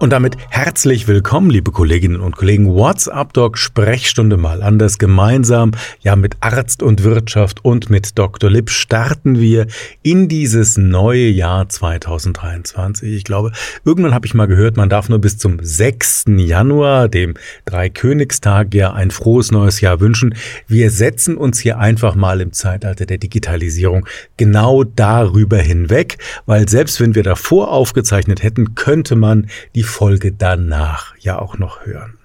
Und damit herzlich willkommen, liebe Kolleginnen und Kollegen. WhatsApp Doc Sprechstunde mal anders. Gemeinsam, ja, mit Arzt und Wirtschaft und mit Dr. Lipp starten wir in dieses neue Jahr 2023. Ich glaube, irgendwann habe ich mal gehört, man darf nur bis zum 6. Januar, dem Dreikönigstag, ja, ein frohes neues Jahr wünschen. Wir setzen uns hier einfach mal im Zeitalter der Digitalisierung genau darüber hinweg, weil selbst wenn wir davor aufgezeichnet hätten, könnte man die Folge danach ja auch noch hören.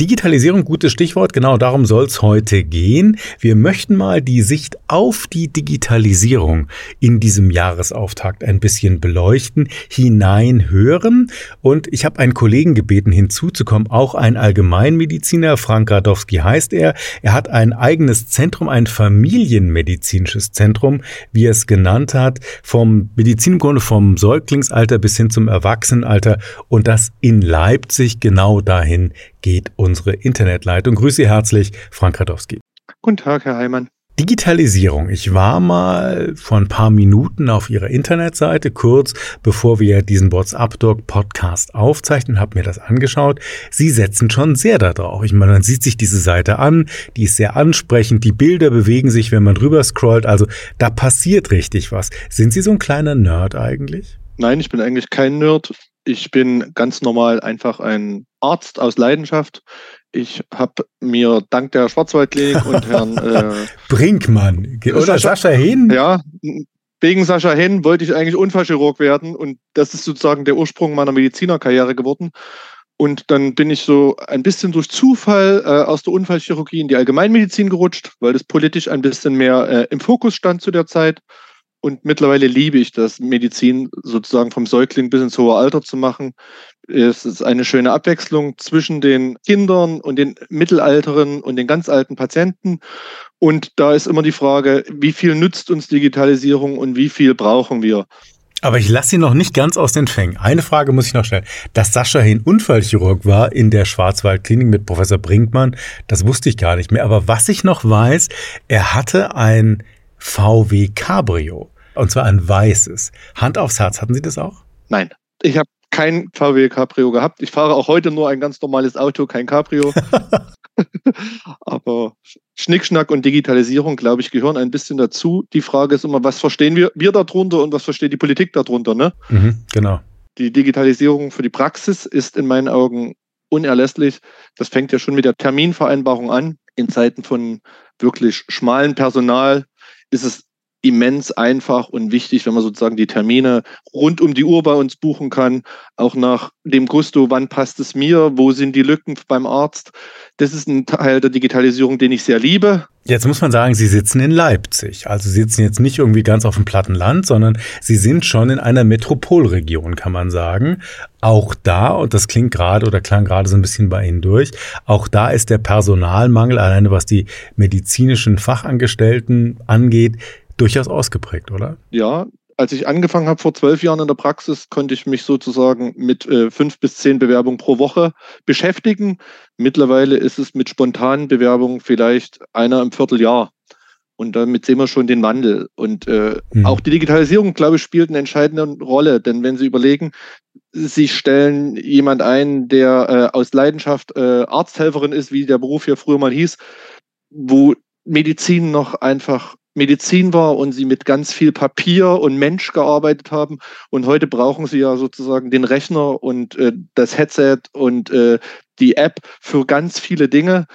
Digitalisierung, gutes Stichwort, genau darum soll es heute gehen. Wir möchten mal die Sicht auf die Digitalisierung in diesem Jahresauftakt ein bisschen beleuchten, hineinhören. Und ich habe einen Kollegen gebeten, hinzuzukommen, auch ein Allgemeinmediziner, Frank Radowski heißt er. Er hat ein eigenes Zentrum, ein familienmedizinisches Zentrum, wie er es genannt hat, vom Medizingrunde vom Säuglingsalter bis hin zum Erwachsenenalter und das in Leipzig genau dahin geht unsere Internetleitung. Grüße Sie herzlich, Frank Radowski. Guten Tag, Herr Heimann. Digitalisierung. Ich war mal vor ein paar Minuten auf Ihrer Internetseite, kurz bevor wir diesen WhatsApp-Doc-Podcast aufzeichnen, habe mir das angeschaut. Sie setzen schon sehr darauf. Ich meine, man sieht sich diese Seite an, die ist sehr ansprechend, die Bilder bewegen sich, wenn man drüber scrollt, also da passiert richtig was. Sind Sie so ein kleiner Nerd eigentlich? Nein, ich bin eigentlich kein Nerd. Ich bin ganz normal einfach ein Arzt aus Leidenschaft. Ich habe mir dank der Schwarzwaldklinik und Herrn äh, Brinkmann oder Sascha, Sascha Hehn. Ja, wegen Sascha Hehn wollte ich eigentlich Unfallchirurg werden und das ist sozusagen der Ursprung meiner Medizinerkarriere geworden. Und dann bin ich so ein bisschen durch Zufall äh, aus der Unfallchirurgie in die Allgemeinmedizin gerutscht, weil das politisch ein bisschen mehr äh, im Fokus stand zu der Zeit. Und mittlerweile liebe ich das, Medizin sozusagen vom Säugling bis ins hohe Alter zu machen. Es ist eine schöne Abwechslung zwischen den Kindern und den mittelalteren und den ganz alten Patienten. Und da ist immer die Frage, wie viel nützt uns Digitalisierung und wie viel brauchen wir? Aber ich lasse Sie noch nicht ganz aus den Fängen. Eine Frage muss ich noch stellen. Dass Sascha Hin Unfallchirurg war in der Schwarzwaldklinik mit Professor Brinkmann, das wusste ich gar nicht mehr. Aber was ich noch weiß, er hatte ein VW Cabrio. Und zwar ein weißes. Hand aufs Herz, hatten Sie das auch? Nein. Ich habe kein VW Cabrio gehabt. Ich fahre auch heute nur ein ganz normales Auto, kein Cabrio. Aber Schnickschnack und Digitalisierung, glaube ich, gehören ein bisschen dazu. Die Frage ist immer, was verstehen wir, wir darunter und was versteht die Politik darunter? Ne? Mhm, genau. Die Digitalisierung für die Praxis ist in meinen Augen unerlässlich. Das fängt ja schon mit der Terminvereinbarung an. In Zeiten von wirklich schmalen Personal ist es immens einfach und wichtig, wenn man sozusagen die Termine rund um die Uhr bei uns buchen kann, auch nach dem Gusto, wann passt es mir, wo sind die Lücken beim Arzt. Das ist ein Teil der Digitalisierung, den ich sehr liebe. Jetzt muss man sagen, Sie sitzen in Leipzig. Also Sie sitzen jetzt nicht irgendwie ganz auf dem platten Land, sondern Sie sind schon in einer Metropolregion, kann man sagen. Auch da, und das klingt gerade oder klang gerade so ein bisschen bei Ihnen durch, auch da ist der Personalmangel, alleine was die medizinischen Fachangestellten angeht, durchaus ausgeprägt, oder? Ja, als ich angefangen habe vor zwölf Jahren in der Praxis, konnte ich mich sozusagen mit äh, fünf bis zehn Bewerbungen pro Woche beschäftigen. Mittlerweile ist es mit spontanen Bewerbungen vielleicht einer im Vierteljahr. Und damit sehen wir schon den Wandel. Und äh, mhm. auch die Digitalisierung, glaube ich, spielt eine entscheidende Rolle. Denn wenn Sie überlegen, Sie stellen jemand ein, der äh, aus Leidenschaft äh, Arzthelferin ist, wie der Beruf hier früher mal hieß, wo Medizin noch einfach Medizin war und sie mit ganz viel Papier und Mensch gearbeitet haben. Und heute brauchen sie ja sozusagen den Rechner und äh, das Headset und äh, die App für ganz viele Dinge.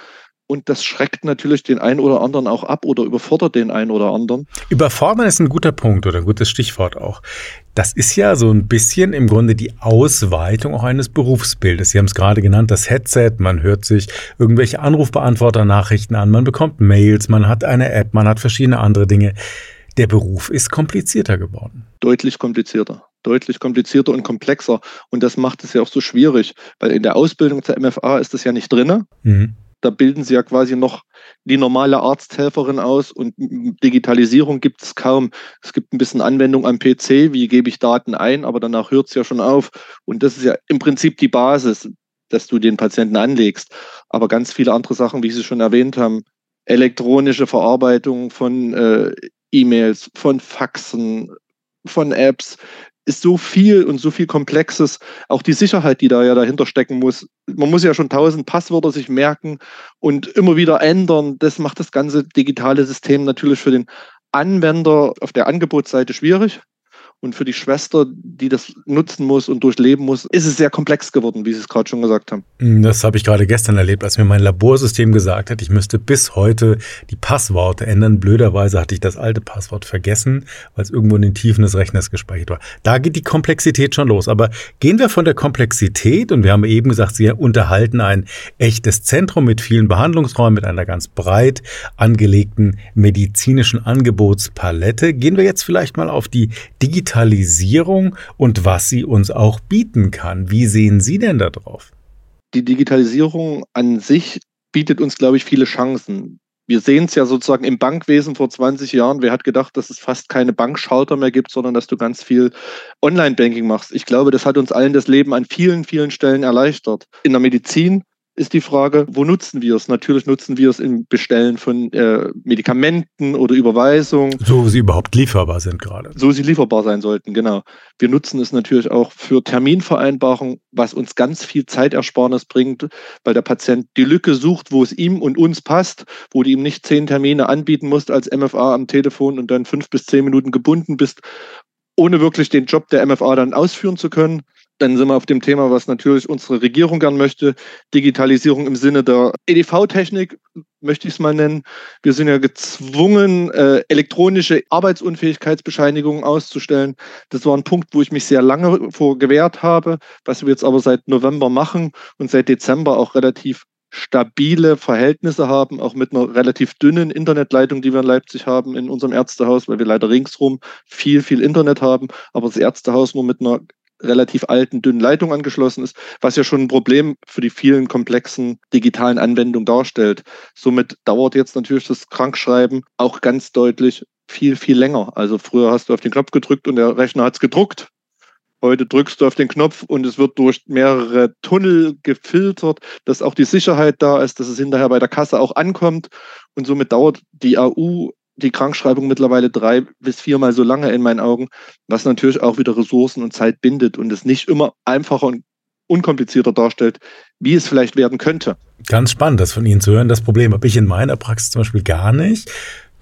Und das schreckt natürlich den einen oder anderen auch ab oder überfordert den einen oder anderen. Überfordern ist ein guter Punkt oder ein gutes Stichwort auch. Das ist ja so ein bisschen im Grunde die Ausweitung auch eines Berufsbildes. Sie haben es gerade genannt, das Headset, man hört sich irgendwelche Anrufbeantworter-Nachrichten an, man bekommt Mails, man hat eine App, man hat verschiedene andere Dinge. Der Beruf ist komplizierter geworden. Deutlich komplizierter deutlich komplizierter und komplexer. Und das macht es ja auch so schwierig, weil in der Ausbildung zur MFA ist das ja nicht drin. Mhm. Da bilden sie ja quasi noch die normale Arzthelferin aus und Digitalisierung gibt es kaum. Es gibt ein bisschen Anwendung am PC, wie gebe ich Daten ein, aber danach hört es ja schon auf. Und das ist ja im Prinzip die Basis. dass du den Patienten anlegst. Aber ganz viele andere Sachen, wie Sie schon erwähnt haben, elektronische Verarbeitung von äh, E-Mails, von Faxen, von Apps, ist so viel und so viel Komplexes. Auch die Sicherheit, die da ja dahinter stecken muss. Man muss ja schon tausend Passwörter sich merken und immer wieder ändern. Das macht das ganze digitale System natürlich für den Anwender auf der Angebotsseite schwierig. Und für die Schwester, die das nutzen muss und durchleben muss, ist es sehr komplex geworden, wie Sie es gerade schon gesagt haben. Hm, das habe ich gerade gestern erlebt, als mir mein Laborsystem gesagt hat, ich müsste bis heute die Passworte ändern. Blöderweise hatte ich das alte Passwort vergessen, weil es irgendwo in den Tiefen des Rechners gespeichert war. Da geht die Komplexität schon los. Aber gehen wir von der Komplexität, und wir haben eben gesagt, Sie unterhalten ein echtes Zentrum mit vielen Behandlungsräumen, mit einer ganz breit angelegten medizinischen Angebotspalette. Gehen wir jetzt vielleicht mal auf die digitale Digitalisierung und was sie uns auch bieten kann. Wie sehen Sie denn da drauf? Die Digitalisierung an sich bietet uns, glaube ich, viele Chancen. Wir sehen es ja sozusagen im Bankwesen vor 20 Jahren. Wer hat gedacht, dass es fast keine Bankschalter mehr gibt, sondern dass du ganz viel Online-Banking machst? Ich glaube, das hat uns allen das Leben an vielen, vielen Stellen erleichtert. In der Medizin ist die Frage, wo nutzen wir es? Natürlich nutzen wir es im Bestellen von äh, Medikamenten oder Überweisungen. So sie überhaupt lieferbar sind gerade. So sie lieferbar sein sollten, genau. Wir nutzen es natürlich auch für Terminvereinbarung, was uns ganz viel Zeitersparnis bringt, weil der Patient die Lücke sucht, wo es ihm und uns passt, wo du ihm nicht zehn Termine anbieten musst als MFA am Telefon und dann fünf bis zehn Minuten gebunden bist, ohne wirklich den Job der MFA dann ausführen zu können. Dann sind wir auf dem Thema, was natürlich unsere Regierung gern möchte. Digitalisierung im Sinne der EDV-Technik, möchte ich es mal nennen. Wir sind ja gezwungen, äh, elektronische Arbeitsunfähigkeitsbescheinigungen auszustellen. Das war ein Punkt, wo ich mich sehr lange vor gewehrt habe, was wir jetzt aber seit November machen und seit Dezember auch relativ stabile Verhältnisse haben, auch mit einer relativ dünnen Internetleitung, die wir in Leipzig haben, in unserem Ärztehaus, weil wir leider ringsrum viel, viel Internet haben, aber das Ärztehaus nur mit einer relativ alten, dünnen Leitung angeschlossen ist, was ja schon ein Problem für die vielen komplexen digitalen Anwendungen darstellt. Somit dauert jetzt natürlich das Krankschreiben auch ganz deutlich viel, viel länger. Also früher hast du auf den Knopf gedrückt und der Rechner hat es gedruckt. Heute drückst du auf den Knopf und es wird durch mehrere Tunnel gefiltert, dass auch die Sicherheit da ist, dass es hinterher bei der Kasse auch ankommt. Und somit dauert die AU die Krankschreibung mittlerweile drei bis viermal so lange in meinen Augen, was natürlich auch wieder Ressourcen und Zeit bindet und es nicht immer einfacher und unkomplizierter darstellt, wie es vielleicht werden könnte. Ganz spannend, das von Ihnen zu hören. Das Problem habe ich in meiner Praxis zum Beispiel gar nicht.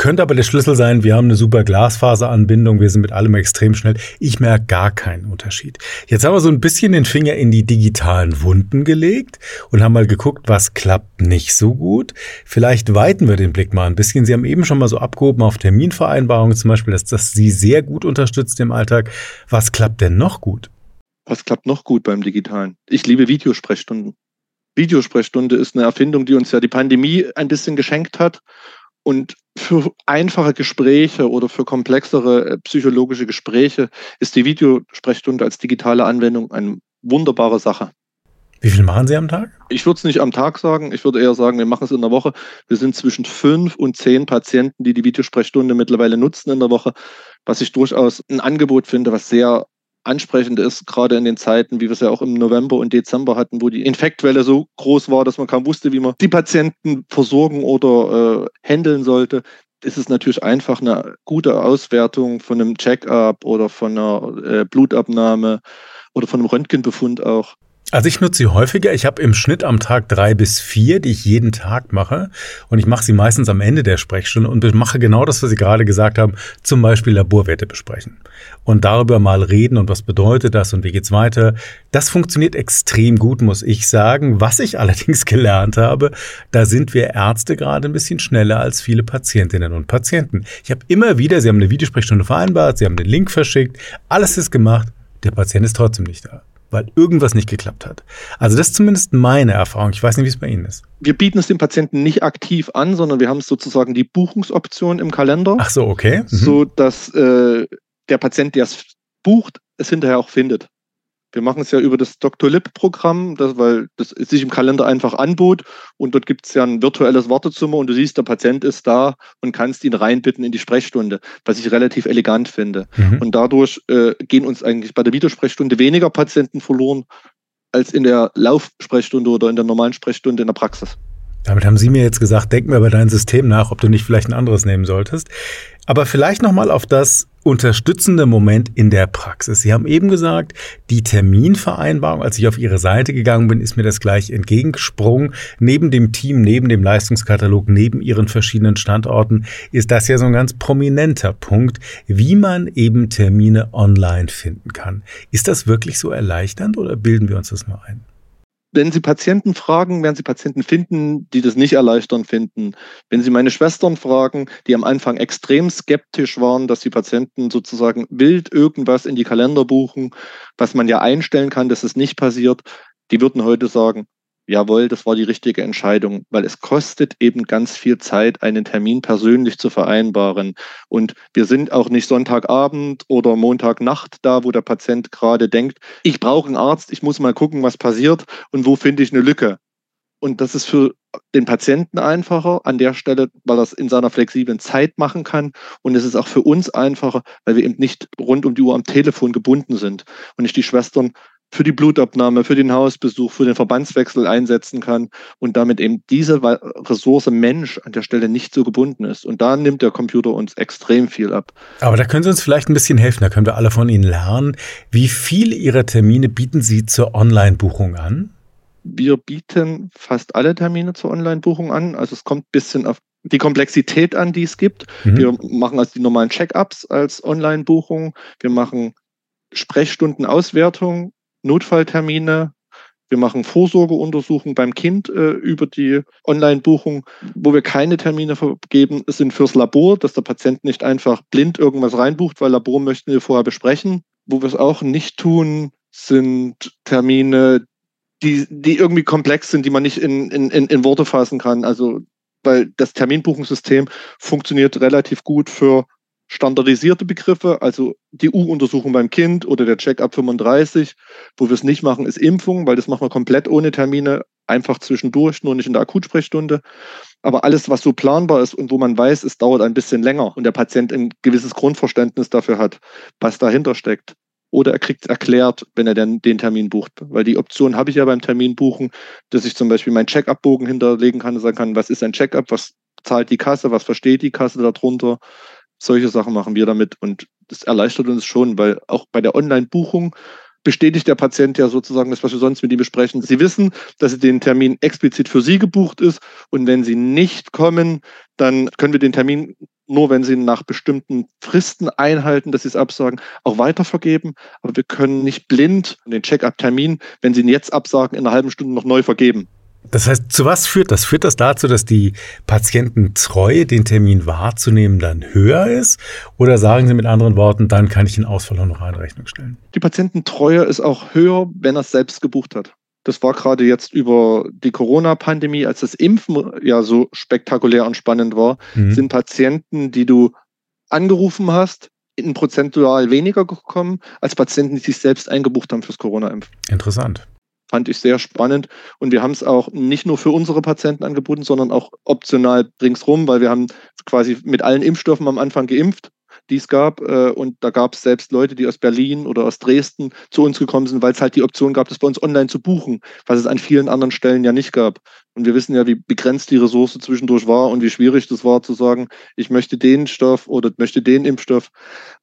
Könnte aber der Schlüssel sein, wir haben eine super Glasfaseranbindung, wir sind mit allem extrem schnell. Ich merke gar keinen Unterschied. Jetzt haben wir so ein bisschen den Finger in die digitalen Wunden gelegt und haben mal geguckt, was klappt nicht so gut. Vielleicht weiten wir den Blick mal ein bisschen. Sie haben eben schon mal so abgehoben auf Terminvereinbarungen zum Beispiel, dass das Sie sehr gut unterstützt im Alltag. Was klappt denn noch gut? Was klappt noch gut beim Digitalen? Ich liebe Videosprechstunden. Videosprechstunde ist eine Erfindung, die uns ja die Pandemie ein bisschen geschenkt hat und für einfache Gespräche oder für komplexere äh, psychologische Gespräche ist die Videosprechstunde als digitale Anwendung eine wunderbare Sache. Wie viel machen Sie am Tag? Ich würde es nicht am Tag sagen. Ich würde eher sagen, wir machen es in der Woche. Wir sind zwischen fünf und zehn Patienten, die die Videosprechstunde mittlerweile nutzen in der Woche, was ich durchaus ein Angebot finde, was sehr ansprechend ist, gerade in den Zeiten, wie wir es ja auch im November und Dezember hatten, wo die Infektwelle so groß war, dass man kaum wusste, wie man die Patienten versorgen oder äh, handeln sollte, ist es natürlich einfach eine gute Auswertung von einem Check-up oder von einer äh, Blutabnahme oder von einem Röntgenbefund auch. Also ich nutze sie häufiger. Ich habe im Schnitt am Tag drei bis vier, die ich jeden Tag mache. Und ich mache sie meistens am Ende der Sprechstunde und mache genau das, was Sie gerade gesagt haben, zum Beispiel Laborwerte besprechen. Und darüber mal reden und was bedeutet das und wie geht's weiter. Das funktioniert extrem gut, muss ich sagen. Was ich allerdings gelernt habe, da sind wir Ärzte gerade ein bisschen schneller als viele Patientinnen und Patienten. Ich habe immer wieder, Sie haben eine Videosprechstunde vereinbart, Sie haben den Link verschickt, alles ist gemacht, der Patient ist trotzdem nicht da weil irgendwas nicht geklappt hat. Also das ist zumindest meine Erfahrung. Ich weiß nicht, wie es bei Ihnen ist. Wir bieten es dem Patienten nicht aktiv an, sondern wir haben sozusagen die Buchungsoption im Kalender. Ach so, okay. Mhm. So dass äh, der Patient, der es bucht, es hinterher auch findet. Wir machen es ja über das Dr. Lip-Programm, weil das sich im Kalender einfach anbot. Und dort gibt es ja ein virtuelles Wartezimmer und du siehst, der Patient ist da und kannst ihn reinbitten in die Sprechstunde, was ich relativ elegant finde. Mhm. Und dadurch äh, gehen uns eigentlich bei der Videosprechstunde weniger Patienten verloren, als in der Laufsprechstunde oder in der normalen Sprechstunde in der Praxis. Damit haben Sie mir jetzt gesagt, denk mir über dein System nach, ob du nicht vielleicht ein anderes nehmen solltest. Aber vielleicht nochmal auf das unterstützende Moment in der Praxis. Sie haben eben gesagt, die Terminvereinbarung, als ich auf Ihre Seite gegangen bin, ist mir das gleich entgegengesprungen. Neben dem Team, neben dem Leistungskatalog, neben Ihren verschiedenen Standorten ist das ja so ein ganz prominenter Punkt, wie man eben Termine online finden kann. Ist das wirklich so erleichternd oder bilden wir uns das nur ein? Wenn Sie Patienten fragen, werden Sie Patienten finden, die das nicht erleichtern finden. Wenn Sie meine Schwestern fragen, die am Anfang extrem skeptisch waren, dass die Patienten sozusagen wild irgendwas in die Kalender buchen, was man ja einstellen kann, dass es nicht passiert, die würden heute sagen, jawohl, das war die richtige Entscheidung, weil es kostet eben ganz viel Zeit, einen Termin persönlich zu vereinbaren. Und wir sind auch nicht Sonntagabend oder Montagnacht da, wo der Patient gerade denkt, ich brauche einen Arzt, ich muss mal gucken, was passiert und wo finde ich eine Lücke. Und das ist für den Patienten einfacher an der Stelle, weil er es in seiner flexiblen Zeit machen kann. Und es ist auch für uns einfacher, weil wir eben nicht rund um die Uhr am Telefon gebunden sind und nicht die Schwestern für die Blutabnahme, für den Hausbesuch, für den Verbandswechsel einsetzen kann und damit eben diese Ressource Mensch an der Stelle nicht so gebunden ist. Und da nimmt der Computer uns extrem viel ab. Aber da können Sie uns vielleicht ein bisschen helfen, da können wir alle von Ihnen lernen. Wie viele Ihrer Termine bieten Sie zur Online-Buchung an? Wir bieten fast alle Termine zur Online-Buchung an. Also es kommt ein bisschen auf die Komplexität an, die es gibt. Mhm. Wir machen also die normalen Check-ups als Online-Buchung. Wir machen Sprechstundenauswertung Notfalltermine. Wir machen Vorsorgeuntersuchungen beim Kind äh, über die Online-Buchung. Wo wir keine Termine vergeben, sind fürs Labor, dass der Patient nicht einfach blind irgendwas reinbucht, weil Labor möchten wir vorher besprechen. Wo wir es auch nicht tun, sind Termine, die, die irgendwie komplex sind, die man nicht in, in, in Worte fassen kann. Also weil das Terminbuchungssystem funktioniert relativ gut für standardisierte Begriffe, also die U-Untersuchung beim Kind oder der Check-up 35. Wo wir es nicht machen, ist Impfung, weil das machen wir komplett ohne Termine, einfach zwischendurch, nur nicht in der Akutsprechstunde. Aber alles, was so planbar ist und wo man weiß, es dauert ein bisschen länger und der Patient ein gewisses Grundverständnis dafür hat, was dahinter steckt. Oder er kriegt es erklärt, wenn er den Termin bucht. Weil die Option habe ich ja beim Termin buchen, dass ich zum Beispiel meinen Check-up-Bogen hinterlegen kann und sagen kann, was ist ein Check-up, was zahlt die Kasse, was versteht die Kasse darunter, solche Sachen machen wir damit und das erleichtert uns schon, weil auch bei der Online-Buchung bestätigt der Patient ja sozusagen das, was wir sonst mit ihm besprechen. Sie wissen, dass den Termin explizit für Sie gebucht ist und wenn Sie nicht kommen, dann können wir den Termin nur, wenn Sie nach bestimmten Fristen einhalten, dass Sie es absagen, auch weitervergeben. Aber wir können nicht blind den Check-up-Termin, wenn Sie ihn jetzt absagen, in einer halben Stunde noch neu vergeben. Das heißt, zu was führt das? Führt das dazu, dass die Patiententreue, den Termin wahrzunehmen, dann höher ist? Oder sagen Sie mit anderen Worten, dann kann ich den Ausfall auch noch in Rechnung stellen? Die Patiententreue ist auch höher, wenn er es selbst gebucht hat. Das war gerade jetzt über die Corona-Pandemie, als das Impfen ja so spektakulär und spannend war, mhm. sind Patienten, die du angerufen hast, in prozentual weniger gekommen, als Patienten, die sich selbst eingebucht haben fürs Corona-Impfen. Interessant fand ich sehr spannend. Und wir haben es auch nicht nur für unsere Patienten angeboten, sondern auch optional ringsrum, weil wir haben quasi mit allen Impfstoffen am Anfang geimpft, die es gab. Äh, und da gab es selbst Leute, die aus Berlin oder aus Dresden zu uns gekommen sind, weil es halt die Option gab, das bei uns online zu buchen, was es an vielen anderen Stellen ja nicht gab. Und wir wissen ja, wie begrenzt die Ressource zwischendurch war und wie schwierig das war zu sagen, ich möchte den Stoff oder möchte den Impfstoff.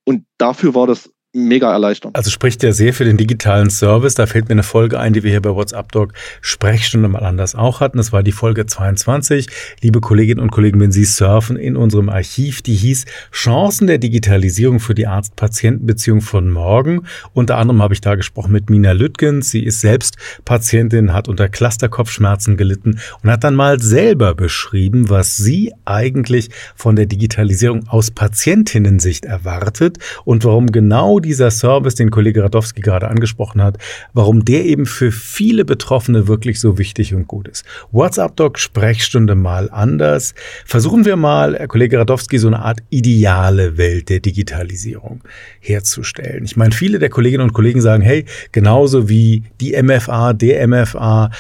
Und dafür war das mega Erleichterung. Also spricht ja sehr für den digitalen Service. Da fällt mir eine Folge ein, die wir hier bei WhatsApp Doc Sprechstunde mal anders auch hatten. Das war die Folge 22. Liebe Kolleginnen und Kollegen, wenn Sie surfen in unserem Archiv, die hieß Chancen der Digitalisierung für die Arzt-Patienten-Beziehung von morgen. Unter anderem habe ich da gesprochen mit Mina Lüttgens. Sie ist selbst Patientin, hat unter Clusterkopfschmerzen gelitten und hat dann mal selber beschrieben, was sie eigentlich von der Digitalisierung aus Patientinnensicht erwartet und warum genau dieser Service, den Kollege Radowski gerade angesprochen hat, warum der eben für viele Betroffene wirklich so wichtig und gut ist. WhatsApp Doc Sprechstunde mal anders. Versuchen wir mal, Herr Kollege Radowski, so eine Art ideale Welt der Digitalisierung herzustellen. Ich meine, viele der Kolleginnen und Kollegen sagen, hey, genauso wie die MFA, der MFA,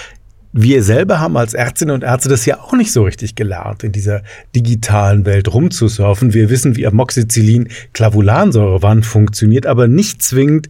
wir selber haben als Ärztinnen und Ärzte das ja auch nicht so richtig gelernt, in dieser digitalen Welt rumzusurfen. Wir wissen, wie Amoxicillin Clavulansäure wann funktioniert, aber nicht zwingend,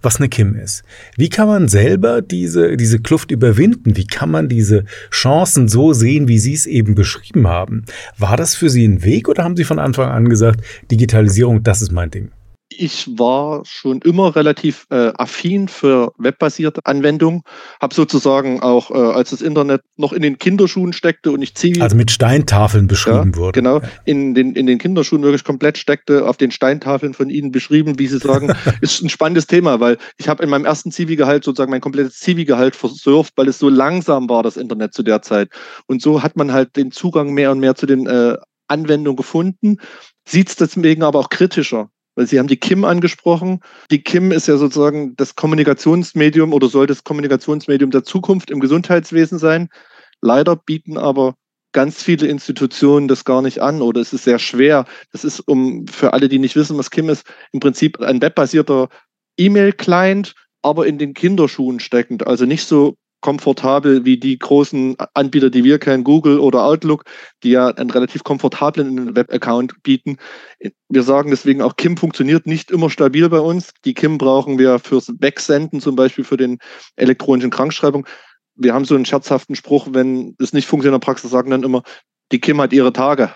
was eine KIM ist. Wie kann man selber diese, diese Kluft überwinden? Wie kann man diese Chancen so sehen, wie Sie es eben beschrieben haben? War das für Sie ein Weg oder haben Sie von Anfang an gesagt, Digitalisierung, das ist mein Ding? Ich war schon immer relativ äh, affin für webbasierte Anwendungen, habe sozusagen auch, äh, als das Internet noch in den Kinderschuhen steckte und ich Zivi... Also mit Steintafeln beschrieben ja, wurde. Genau, in den, in den Kinderschuhen wirklich komplett steckte, auf den Steintafeln von Ihnen beschrieben, wie Sie sagen, ist ein spannendes Thema, weil ich habe in meinem ersten Zivi-Gehalt sozusagen mein komplettes Zivi-Gehalt versurft, weil es so langsam war, das Internet zu der Zeit. Und so hat man halt den Zugang mehr und mehr zu den äh, Anwendungen gefunden, sieht es deswegen aber auch kritischer weil Sie haben die Kim angesprochen. Die Kim ist ja sozusagen das Kommunikationsmedium oder soll das Kommunikationsmedium der Zukunft im Gesundheitswesen sein. Leider bieten aber ganz viele Institutionen das gar nicht an oder es ist sehr schwer. Das ist, um für alle, die nicht wissen, was Kim ist, im Prinzip ein webbasierter E-Mail-Client, aber in den Kinderschuhen steckend. Also nicht so komfortabel wie die großen Anbieter, die wir kennen, Google oder Outlook, die ja einen relativ komfortablen Web-Account bieten. Wir sagen deswegen auch, Kim funktioniert nicht immer stabil bei uns. Die Kim brauchen wir fürs Wegsenden, zum Beispiel für den elektronischen Krankschreibung. Wir haben so einen scherzhaften Spruch, wenn es nicht funktioniert in der Praxis, sagen dann immer, die Kim hat ihre Tage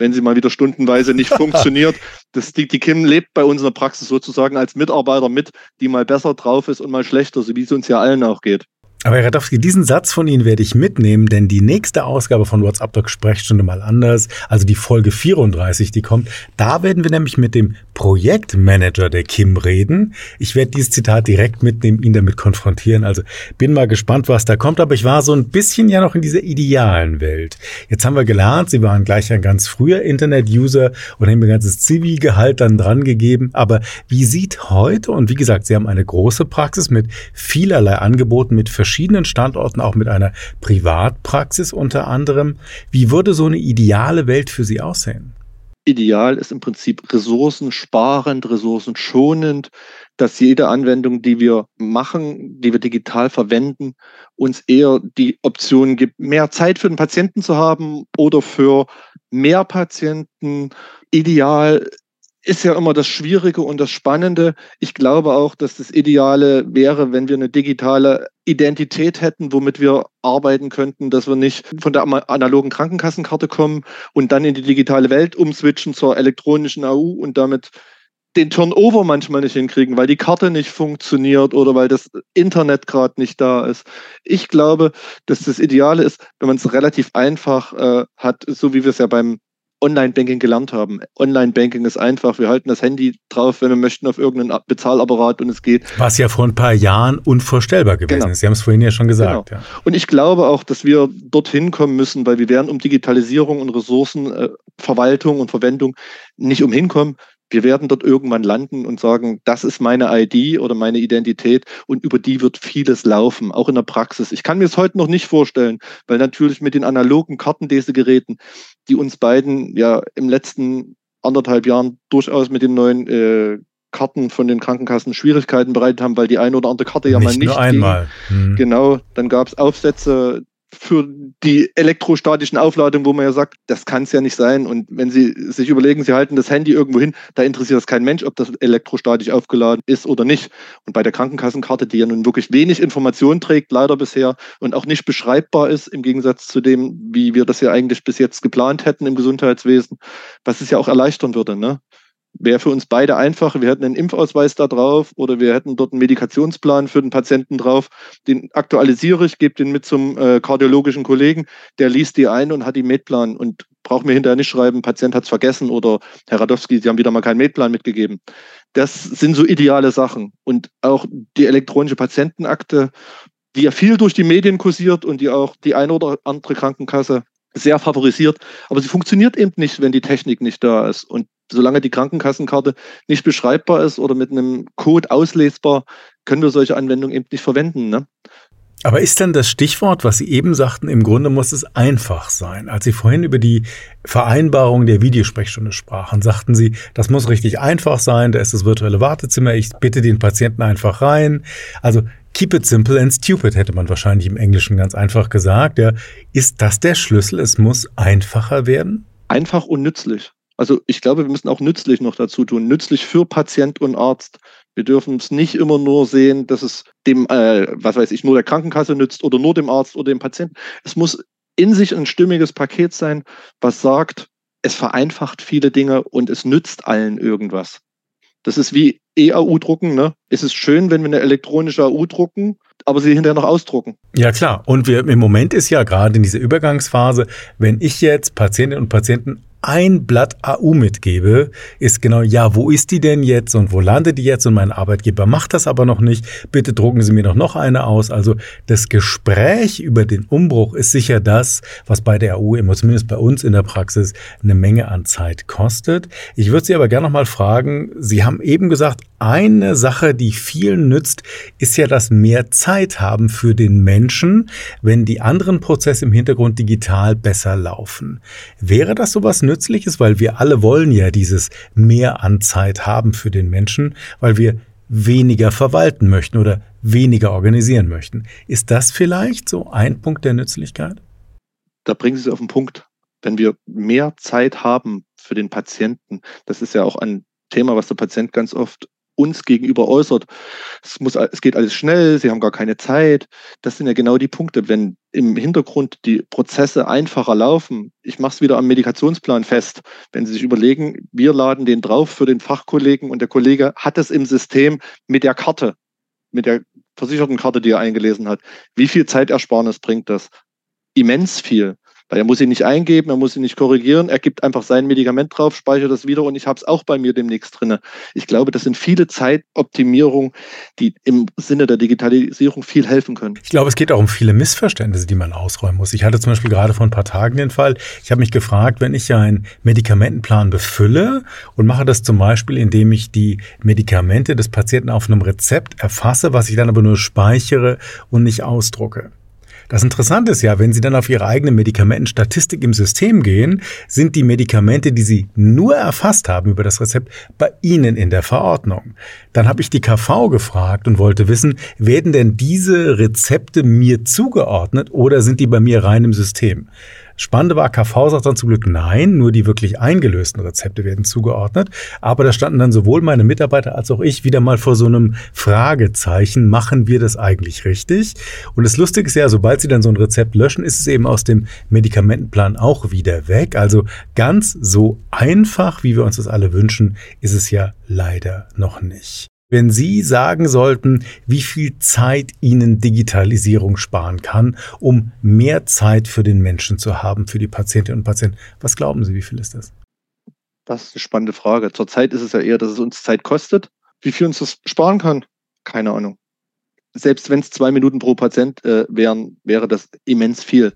wenn sie mal wieder stundenweise nicht funktioniert. Das, die, die Kim lebt bei uns in der Praxis sozusagen als Mitarbeiter mit, die mal besser drauf ist und mal schlechter, so wie es uns ja allen auch geht. Aber Herr Radowski, diesen Satz von Ihnen werde ich mitnehmen, denn die nächste Ausgabe von WhatsApp Doc Sprechstunde mal anders, also die Folge 34, die kommt, da werden wir nämlich mit dem Projektmanager der Kim reden. Ich werde dieses Zitat direkt mitnehmen, ihn damit konfrontieren. Also bin mal gespannt, was da kommt, aber ich war so ein bisschen ja noch in dieser idealen Welt. Jetzt haben wir gelernt, Sie waren gleich ein ganz früher Internet-User und haben mir ganzes Zivi-Gehalt dann dran gegeben. Aber wie sieht heute, und wie gesagt, Sie haben eine große Praxis mit vielerlei Angeboten, mit verschiedenen verschiedenen Standorten, auch mit einer Privatpraxis unter anderem. Wie würde so eine ideale Welt für Sie aussehen? Ideal ist im Prinzip ressourcensparend, ressourcenschonend, dass jede Anwendung, die wir machen, die wir digital verwenden, uns eher die Option gibt, mehr Zeit für den Patienten zu haben oder für mehr Patienten. Ideal ist ja immer das Schwierige und das Spannende. Ich glaube auch, dass das Ideale wäre, wenn wir eine digitale Identität hätten, womit wir arbeiten könnten, dass wir nicht von der analogen Krankenkassenkarte kommen und dann in die digitale Welt umswitchen zur elektronischen AU und damit den Turnover manchmal nicht hinkriegen, weil die Karte nicht funktioniert oder weil das Internet gerade nicht da ist. Ich glaube, dass das Ideale ist, wenn man es relativ einfach äh, hat, so wie wir es ja beim Online-Banking gelernt haben. Online-Banking ist einfach, wir halten das Handy drauf, wenn wir möchten, auf irgendeinen Bezahlapparat und es geht. Was ja vor ein paar Jahren unvorstellbar gewesen genau. ist. Sie haben es vorhin ja schon gesagt. Genau. Ja. Und ich glaube auch, dass wir dorthin kommen müssen, weil wir werden um Digitalisierung und Ressourcenverwaltung äh, und Verwendung nicht umhin kommen, wir werden dort irgendwann landen und sagen, das ist meine ID oder meine Identität und über die wird vieles laufen, auch in der Praxis. Ich kann mir es heute noch nicht vorstellen, weil natürlich mit den analogen Kartenlesegeräten, die uns beiden ja im letzten anderthalb Jahren durchaus mit den neuen äh, Karten von den Krankenkassen Schwierigkeiten bereitet haben, weil die eine oder andere Karte ja nicht mal nicht. Nur einmal. Hm. Genau, dann gab es Aufsätze, für die elektrostatischen Aufladungen, wo man ja sagt, das kann es ja nicht sein. Und wenn Sie sich überlegen, Sie halten das Handy irgendwo hin, da interessiert das kein Mensch, ob das elektrostatisch aufgeladen ist oder nicht. Und bei der Krankenkassenkarte, die ja nun wirklich wenig Information trägt, leider bisher und auch nicht beschreibbar ist, im Gegensatz zu dem, wie wir das ja eigentlich bis jetzt geplant hätten im Gesundheitswesen, was es ja auch erleichtern würde. Ne? Wäre für uns beide einfach. Wir hätten einen Impfausweis da drauf oder wir hätten dort einen Medikationsplan für den Patienten drauf. Den aktualisiere ich, gebe den mit zum äh, kardiologischen Kollegen, der liest die ein und hat die Medplan und braucht mir hinterher nicht schreiben, Patient hat es vergessen oder Herr Radowski, Sie haben wieder mal keinen Medplan mitgegeben. Das sind so ideale Sachen. Und auch die elektronische Patientenakte, die ja viel durch die Medien kursiert und die auch die eine oder andere Krankenkasse sehr favorisiert. Aber sie funktioniert eben nicht, wenn die Technik nicht da ist. Und solange die Krankenkassenkarte nicht beschreibbar ist oder mit einem Code auslesbar, können wir solche Anwendungen eben nicht verwenden. Ne? Aber ist denn das Stichwort, was Sie eben sagten, im Grunde muss es einfach sein? Als Sie vorhin über die Vereinbarung der Videosprechstunde sprachen, sagten Sie, das muss richtig einfach sein, da ist das virtuelle Wartezimmer, ich bitte den Patienten einfach rein. Also keep it simple and stupid hätte man wahrscheinlich im Englischen ganz einfach gesagt. Ja. Ist das der Schlüssel? Es muss einfacher werden? Einfach und nützlich. Also ich glaube, wir müssen auch nützlich noch dazu tun. Nützlich für Patient und Arzt. Wir dürfen es nicht immer nur sehen, dass es dem, äh, was weiß ich, nur der Krankenkasse nützt oder nur dem Arzt oder dem Patienten. Es muss in sich ein stimmiges Paket sein, was sagt, es vereinfacht viele Dinge und es nützt allen irgendwas. Das ist wie E-AU-Drucken. Ne? Es ist schön, wenn wir eine elektronische AU drucken, aber sie hinterher noch ausdrucken. Ja klar. Und wir im Moment ist ja gerade in dieser Übergangsphase, wenn ich jetzt Patientinnen und Patienten ein Blatt AU mitgebe, ist genau, ja, wo ist die denn jetzt und wo landet die jetzt und mein Arbeitgeber macht das aber noch nicht. Bitte drucken Sie mir doch noch eine aus. Also das Gespräch über den Umbruch ist sicher das, was bei der AU, zumindest bei uns in der Praxis, eine Menge an Zeit kostet. Ich würde Sie aber gerne noch mal fragen, Sie haben eben gesagt, eine Sache, die vielen nützt, ist ja das mehr Zeit haben für den Menschen, wenn die anderen Prozesse im Hintergrund digital besser laufen. Wäre das sowas Nützliches, weil wir alle wollen ja dieses mehr an Zeit haben für den Menschen, weil wir weniger verwalten möchten oder weniger organisieren möchten. Ist das vielleicht so ein Punkt der Nützlichkeit? Da bringen Sie es auf den Punkt. Wenn wir mehr Zeit haben für den Patienten, das ist ja auch ein Thema, was der Patient ganz oft uns gegenüber äußert. Es, muss, es geht alles schnell, sie haben gar keine Zeit. Das sind ja genau die Punkte. Wenn im Hintergrund die Prozesse einfacher laufen, ich mache es wieder am Medikationsplan fest, wenn Sie sich überlegen, wir laden den drauf für den Fachkollegen und der Kollege hat es im System mit der Karte, mit der versicherten Karte, die er eingelesen hat. Wie viel Zeitersparnis bringt das? Immens viel. Weil er muss sie nicht eingeben, er muss sie nicht korrigieren, er gibt einfach sein Medikament drauf, speichert das wieder und ich habe es auch bei mir demnächst drin. Ich glaube, das sind viele Zeitoptimierungen, die im Sinne der Digitalisierung viel helfen können. Ich glaube, es geht auch um viele Missverständnisse, die man ausräumen muss. Ich hatte zum Beispiel gerade vor ein paar Tagen den Fall, ich habe mich gefragt, wenn ich einen Medikamentenplan befülle und mache das zum Beispiel, indem ich die Medikamente des Patienten auf einem Rezept erfasse, was ich dann aber nur speichere und nicht ausdrucke. Das Interessante ist ja, wenn Sie dann auf Ihre eigene Medikamentenstatistik im System gehen, sind die Medikamente, die Sie nur erfasst haben über das Rezept, bei Ihnen in der Verordnung. Dann habe ich die KV gefragt und wollte wissen, werden denn diese Rezepte mir zugeordnet oder sind die bei mir rein im System? Spannende war, KV sagt dann zum Glück nein, nur die wirklich eingelösten Rezepte werden zugeordnet. Aber da standen dann sowohl meine Mitarbeiter als auch ich wieder mal vor so einem Fragezeichen, machen wir das eigentlich richtig? Und das Lustige ist ja, sobald Sie dann so ein Rezept löschen, ist es eben aus dem Medikamentenplan auch wieder weg. Also ganz so einfach, wie wir uns das alle wünschen, ist es ja leider noch nicht. Wenn Sie sagen sollten, wie viel Zeit Ihnen Digitalisierung sparen kann, um mehr Zeit für den Menschen zu haben, für die Patientinnen und Patienten, was glauben Sie, wie viel ist das? Das ist eine spannende Frage. Zurzeit ist es ja eher, dass es uns Zeit kostet. Wie viel uns das sparen kann? Keine Ahnung. Selbst wenn es zwei Minuten pro Patient äh, wären, wäre das immens viel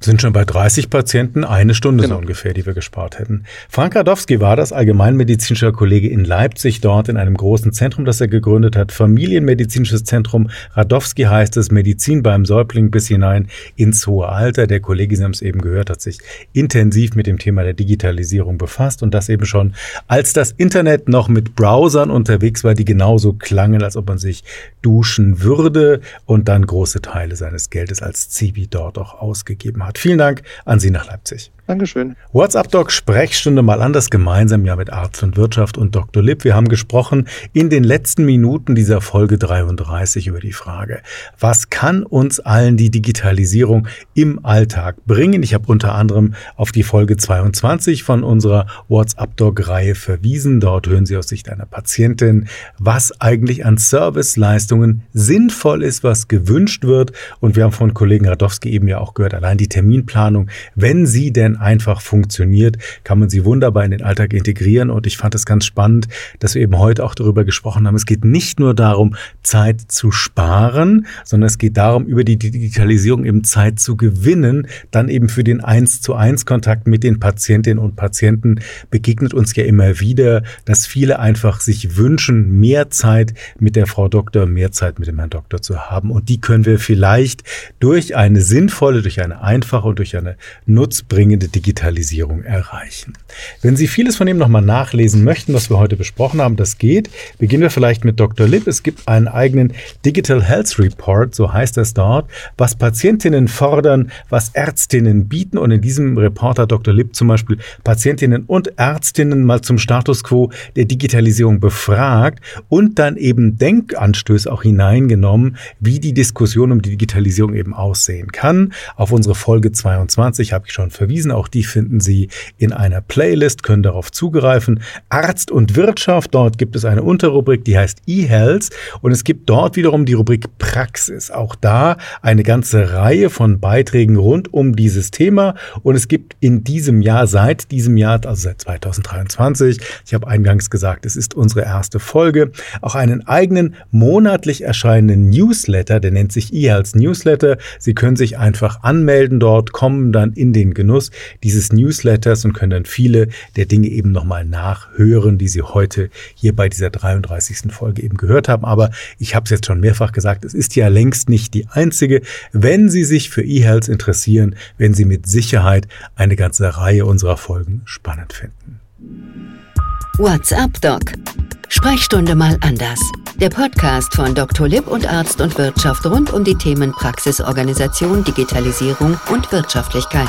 sind schon bei 30 Patienten, eine Stunde genau. so ungefähr, die wir gespart hätten. Frank Radowski war das, allgemeinmedizinischer Kollege in Leipzig, dort in einem großen Zentrum, das er gegründet hat, Familienmedizinisches Zentrum. Radowski heißt es, Medizin beim Säugling bis hinein ins hohe Alter. Der Kollege, Sie haben es eben gehört, hat sich intensiv mit dem Thema der Digitalisierung befasst und das eben schon, als das Internet noch mit Browsern unterwegs war, die genauso klangen, als ob man sich duschen würde und dann große Teile seines Geldes als Zivi dort auch ausgegeben hat Vielen Dank an Sie nach Leipzig. Dankeschön. WhatsApp Doc Sprechstunde mal anders gemeinsam ja mit Arzt und Wirtschaft und Dr. Lipp. Wir haben gesprochen in den letzten Minuten dieser Folge 33 über die Frage, was kann uns allen die Digitalisierung im Alltag bringen? Ich habe unter anderem auf die Folge 22 von unserer WhatsApp Doc Reihe verwiesen. Dort hören Sie aus Sicht einer Patientin, was eigentlich an Serviceleistungen sinnvoll ist, was gewünscht wird. Und wir haben von Kollegen Radowski eben ja auch gehört, allein die Terminplanung, wenn sie denn einfach funktioniert, kann man sie wunderbar in den Alltag integrieren. Und ich fand es ganz spannend, dass wir eben heute auch darüber gesprochen haben. Es geht nicht nur darum, Zeit zu sparen, sondern es geht darum, über die Digitalisierung eben Zeit zu gewinnen. Dann eben für den eins zu eins Kontakt mit den Patientinnen und Patienten begegnet uns ja immer wieder, dass viele einfach sich wünschen, mehr Zeit mit der Frau Doktor, mehr Zeit mit dem Herrn Doktor zu haben. Und die können wir vielleicht durch eine sinnvolle, durch eine einfache und durch eine nutzbringende zunehmende Digitalisierung erreichen. Wenn Sie vieles von dem nochmal nachlesen möchten, was wir heute besprochen haben, das geht. Beginnen wir vielleicht mit Dr. Lipp. Es gibt einen eigenen Digital Health Report, so heißt es dort, was Patientinnen fordern, was Ärztinnen bieten. Und in diesem Report hat Dr. Lipp zum Beispiel Patientinnen und Ärztinnen mal zum Status quo der Digitalisierung befragt und dann eben Denkanstöße auch hineingenommen, wie die Diskussion um die Digitalisierung eben aussehen kann. Auf unsere Folge 22 habe ich schon verwiesen. Auch die finden Sie in einer Playlist, können darauf zugreifen. Arzt und Wirtschaft, dort gibt es eine Unterrubrik, die heißt eHealth und es gibt dort wiederum die Rubrik Praxis. Auch da eine ganze Reihe von Beiträgen rund um dieses Thema und es gibt in diesem Jahr, seit diesem Jahr, also seit 2023, ich habe eingangs gesagt, es ist unsere erste Folge, auch einen eigenen monatlich erscheinenden Newsletter, der nennt sich eHealth Newsletter. Sie können sich einfach anmelden dort, kommen dann in den Genuss dieses Newsletters und können dann viele der Dinge eben nochmal nachhören, die Sie heute hier bei dieser 33. Folge eben gehört haben. Aber ich habe es jetzt schon mehrfach gesagt, es ist ja längst nicht die einzige. Wenn Sie sich für eHealth interessieren, werden Sie mit Sicherheit eine ganze Reihe unserer Folgen spannend finden. WhatsApp Doc. Sprechstunde mal anders. Der Podcast von Dr. Lipp und Arzt und Wirtschaft rund um die Themen Praxisorganisation, Digitalisierung und Wirtschaftlichkeit.